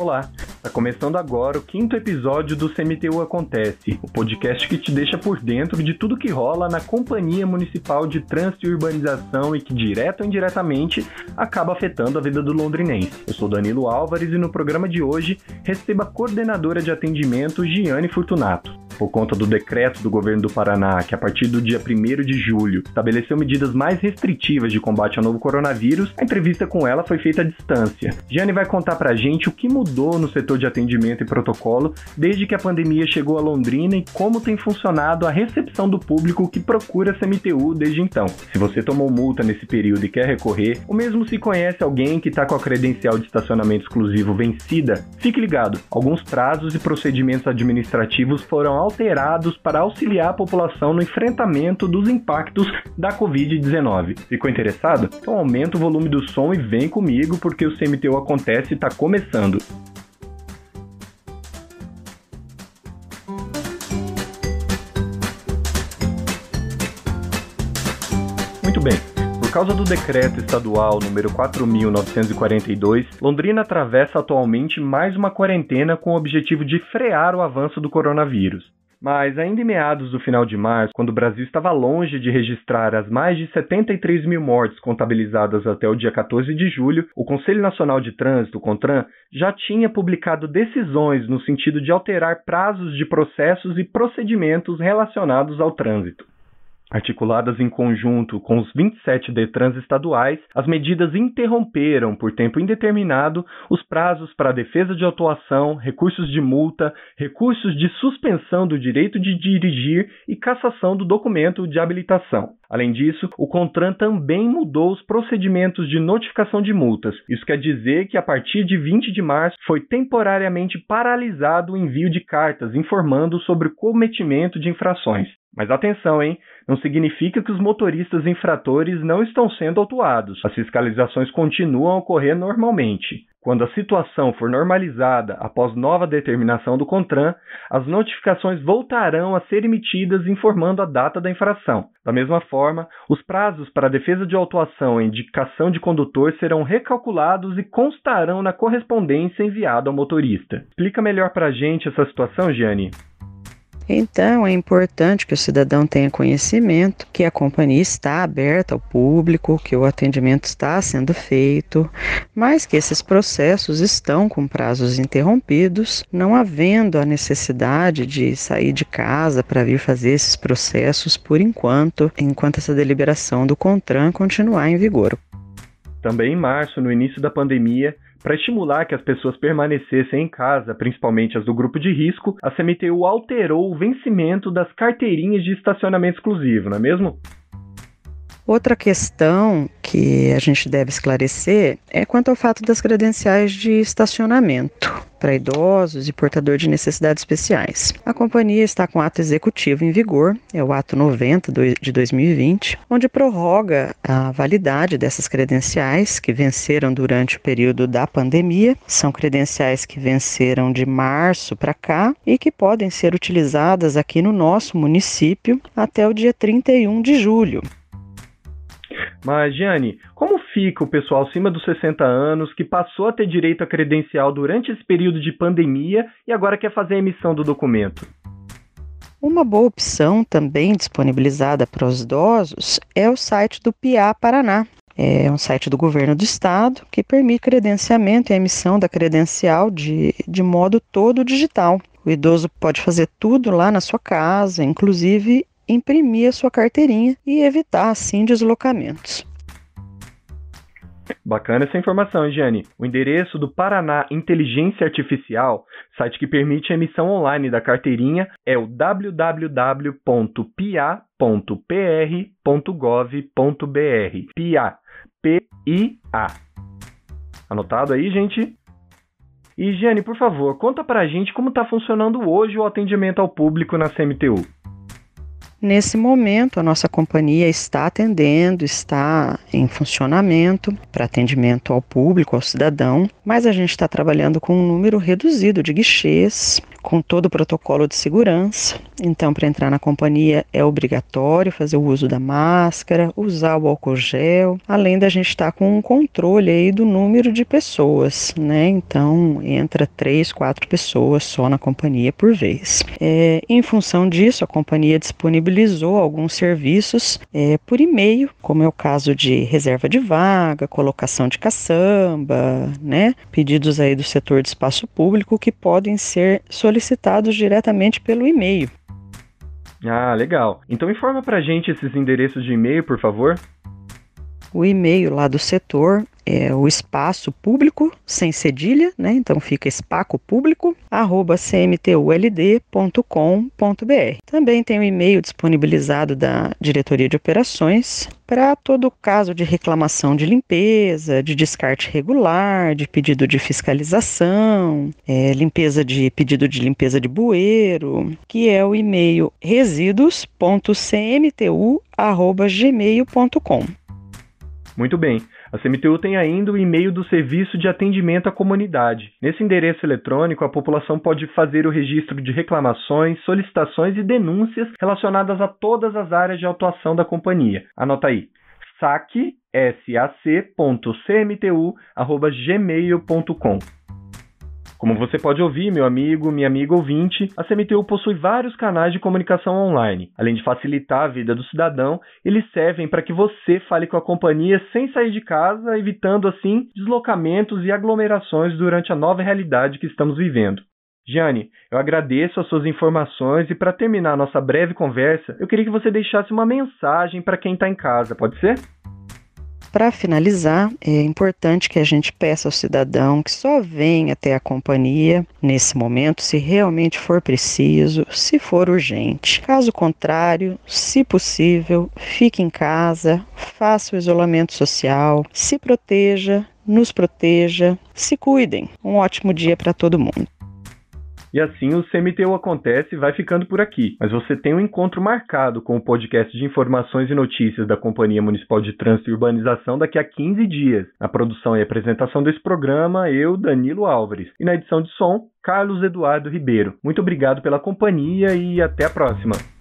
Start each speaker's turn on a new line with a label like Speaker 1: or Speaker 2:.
Speaker 1: Olá, está começando agora o quinto episódio do CMTU Acontece, o podcast que te deixa por dentro de tudo que rola na Companhia Municipal de Trânsito e Urbanização e que, direto ou indiretamente, acaba afetando a vida do londrinense. Eu sou Danilo Álvares e no programa de hoje recebo a coordenadora de atendimento Giane Fortunato por conta do decreto do governo do Paraná, que a partir do dia 1 de julho estabeleceu medidas mais restritivas de combate ao novo coronavírus, a entrevista com ela foi feita à distância. Giane vai contar pra gente o que mudou no setor de atendimento e protocolo desde que a pandemia chegou a Londrina e como tem funcionado a recepção do público que procura essa MTU desde então. Se você tomou multa nesse período e quer recorrer, ou mesmo se conhece alguém que está com a credencial de estacionamento exclusivo vencida, fique ligado. Alguns prazos e procedimentos administrativos foram alterados para auxiliar a população no enfrentamento dos impactos da Covid-19. Ficou interessado? Então aumenta o volume do som e vem comigo porque o CMTU Acontece está começando. Muito bem. Por causa do decreto estadual número 4.942, Londrina atravessa atualmente mais uma quarentena com o objetivo de frear o avanço do coronavírus. Mas ainda em meados do final de março, quando o Brasil estava longe de registrar as mais de 73 mil mortes contabilizadas até o dia 14 de julho, o Conselho Nacional de Trânsito, o CONTRAN, já tinha publicado decisões no sentido de alterar prazos de processos e procedimentos relacionados ao trânsito. Articuladas em conjunto com os 27 DETRANs estaduais, as medidas interromperam, por tempo indeterminado, os prazos para defesa de autuação, recursos de multa, recursos de suspensão do direito de dirigir e cassação do documento de habilitação. Além disso, o CONTRAN também mudou os procedimentos de notificação de multas. Isso quer dizer que, a partir de 20 de março, foi temporariamente paralisado o envio de cartas informando sobre o cometimento de infrações. Mas atenção, hein? Não significa que os motoristas infratores não estão sendo autuados. As fiscalizações continuam a ocorrer normalmente. Quando a situação for normalizada após nova determinação do CONTRAN, as notificações voltarão a ser emitidas informando a data da infração. Da mesma forma, os prazos para defesa de autuação e indicação de condutor serão recalculados e constarão na correspondência enviada ao motorista. Explica melhor para a gente essa situação, Gianni?
Speaker 2: Então, é importante que o cidadão tenha conhecimento que a companhia está aberta ao público, que o atendimento está sendo feito, mas que esses processos estão com prazos interrompidos, não havendo a necessidade de sair de casa para vir fazer esses processos por enquanto, enquanto essa deliberação do CONTRAN continuar em vigor.
Speaker 1: Também em março, no início da pandemia, para estimular que as pessoas permanecessem em casa, principalmente as do grupo de risco, a CMTU alterou o vencimento das carteirinhas de estacionamento exclusivo, não é mesmo?
Speaker 2: Outra questão que a gente deve esclarecer é quanto ao fato das credenciais de estacionamento para idosos e portador de necessidades especiais. A companhia está com ato executivo em vigor, é o ato 90 de 2020, onde prorroga a validade dessas credenciais que venceram durante o período da pandemia. São credenciais que venceram de março para cá e que podem ser utilizadas aqui no nosso município até o dia 31 de julho.
Speaker 1: Mas, Gianni, como fica o pessoal acima dos 60 anos que passou a ter direito a credencial durante esse período de pandemia e agora quer fazer a emissão do documento?
Speaker 2: Uma boa opção também disponibilizada para os idosos é o site do PIA Paraná. É um site do governo do estado que permite credenciamento e emissão da credencial de, de modo todo digital. O idoso pode fazer tudo lá na sua casa, inclusive imprimir a sua carteirinha e evitar assim deslocamentos.
Speaker 1: Bacana essa informação, Giane. O endereço do Paraná Inteligência Artificial, site que permite a emissão online da carteirinha, é o www.pia.pr.gov.br. PIA. P-I-A. Anotado aí, gente? E, Giane, por favor, conta pra gente como está funcionando hoje o atendimento ao público na CMTU.
Speaker 2: Nesse momento, a nossa companhia está atendendo, está em funcionamento para atendimento ao público, ao cidadão, mas a gente está trabalhando com um número reduzido de guichês, com todo o protocolo de segurança. Então, para entrar na companhia é obrigatório fazer o uso da máscara, usar o álcool gel, além da gente estar tá com um controle aí do número de pessoas, né? Então, entra três, quatro pessoas só na companhia por vez. É, em função disso, a companhia disponibilizou alguns serviços é, por e-mail, como é o caso de reserva de vaga, colocação de caçamba, né? Pedidos aí do setor de espaço público que podem ser solicitados diretamente pelo e-mail.
Speaker 1: Ah, legal. Então informa pra gente esses endereços de e-mail, por favor.
Speaker 2: O e-mail lá do setor é o espaço público, sem cedilha, né? Então fica espaco público, arroba cmtuld.com.br. Também tem o e-mail disponibilizado da Diretoria de Operações para todo caso de reclamação de limpeza, de descarte regular, de pedido de fiscalização, é, limpeza de pedido de limpeza de bueiro, que é o e-mail resíduos.cmtu@gmail.com.
Speaker 1: Muito bem. A CMTU tem ainda o e-mail do Serviço de Atendimento à Comunidade. Nesse endereço eletrônico, a população pode fazer o registro de reclamações, solicitações e denúncias relacionadas a todas as áreas de atuação da companhia. Anota aí: sac.cmtu@gmail.com. Como você pode ouvir, meu amigo, minha amiga ouvinte, a CMTU possui vários canais de comunicação online. Além de facilitar a vida do cidadão, eles servem para que você fale com a companhia sem sair de casa, evitando assim deslocamentos e aglomerações durante a nova realidade que estamos vivendo. Gianni, eu agradeço as suas informações e para terminar nossa breve conversa, eu queria que você deixasse uma mensagem para quem está em casa, pode ser?
Speaker 2: Para finalizar, é importante que a gente peça ao cidadão que só venha até a companhia nesse momento se realmente for preciso, se for urgente. Caso contrário, se possível, fique em casa, faça o isolamento social, se proteja, nos proteja, se cuidem. Um ótimo dia para todo mundo.
Speaker 1: E assim o CMTU Acontece vai ficando por aqui. Mas você tem um encontro marcado com o podcast de informações e notícias da Companhia Municipal de Trânsito e Urbanização daqui a 15 dias. Na produção e apresentação desse programa, eu, Danilo Álvares. E na edição de som, Carlos Eduardo Ribeiro. Muito obrigado pela companhia e até a próxima.